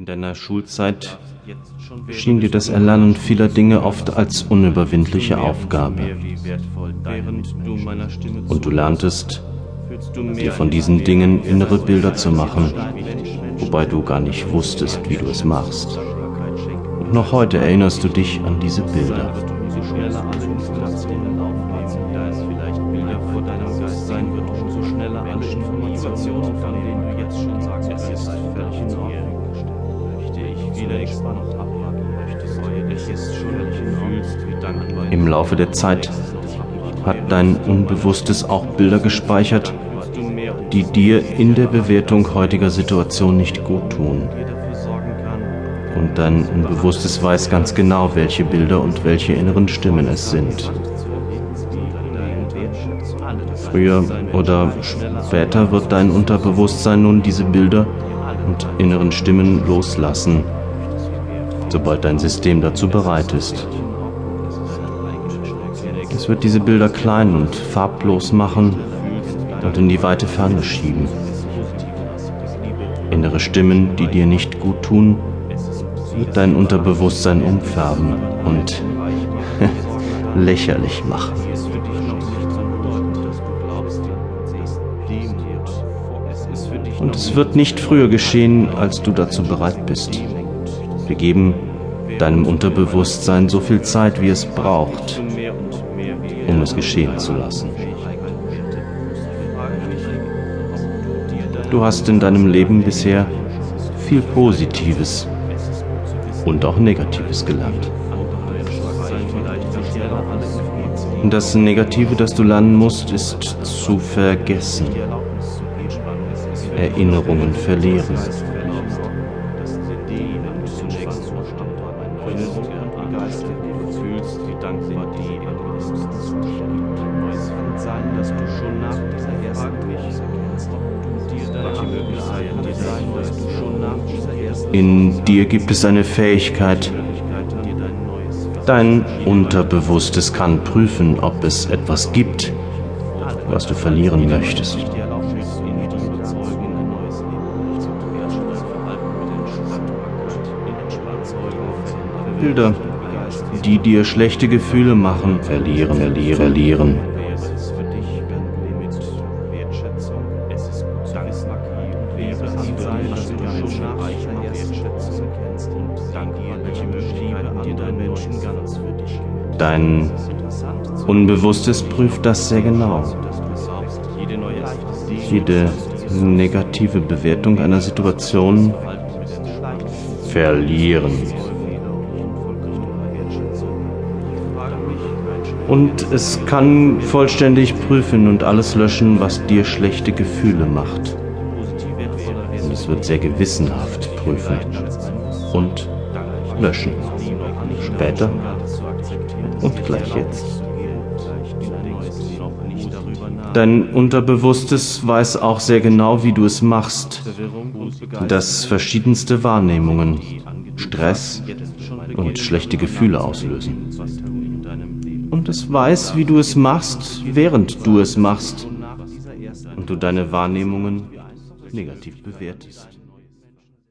In deiner Schulzeit schien dir das Erlernen vieler Dinge oft als unüberwindliche Aufgabe. Und du lerntest, dir von diesen Dingen innere Bilder zu machen, wobei du gar nicht wusstest, wie du es machst. Und noch heute erinnerst du dich an diese Bilder. Im Laufe der Zeit hat dein Unbewusstes auch Bilder gespeichert, die dir in der Bewertung heutiger Situation nicht gut tun. Und dein Unbewusstes weiß ganz genau, welche Bilder und welche inneren Stimmen es sind. Früher oder später wird dein Unterbewusstsein nun diese Bilder und inneren Stimmen loslassen, sobald dein System dazu bereit ist. Es wird diese Bilder klein und farblos machen und in die weite Ferne schieben. Innere Stimmen, die dir nicht gut tun, wird dein Unterbewusstsein umfärben und lächerlich machen. Und es wird nicht früher geschehen, als du dazu bereit bist. Wir geben deinem Unterbewusstsein so viel Zeit, wie es braucht, um es geschehen zu lassen. Du hast in deinem Leben bisher viel Positives und auch Negatives gelernt. Das Negative, das du lernen musst, ist zu vergessen. Erinnerungen verlieren. In dir gibt es eine Fähigkeit. Dein Unterbewusstes kann prüfen, ob es etwas gibt, was du verlieren möchtest. Bilder, die dir schlechte Gefühle machen, verlieren, verlieren, verlieren. Dein Unbewusstes prüft das sehr genau. Jede negative Bewertung einer Situation verlieren. Und es kann vollständig prüfen und alles löschen, was dir schlechte Gefühle macht. Und es wird sehr gewissenhaft prüfen und löschen. Später und gleich jetzt. Dein Unterbewusstes weiß auch sehr genau, wie du es machst, dass verschiedenste Wahrnehmungen Stress und schlechte Gefühle auslösen und es weiß, wie du es machst, während du es machst und du deine Wahrnehmungen negativ bewertest.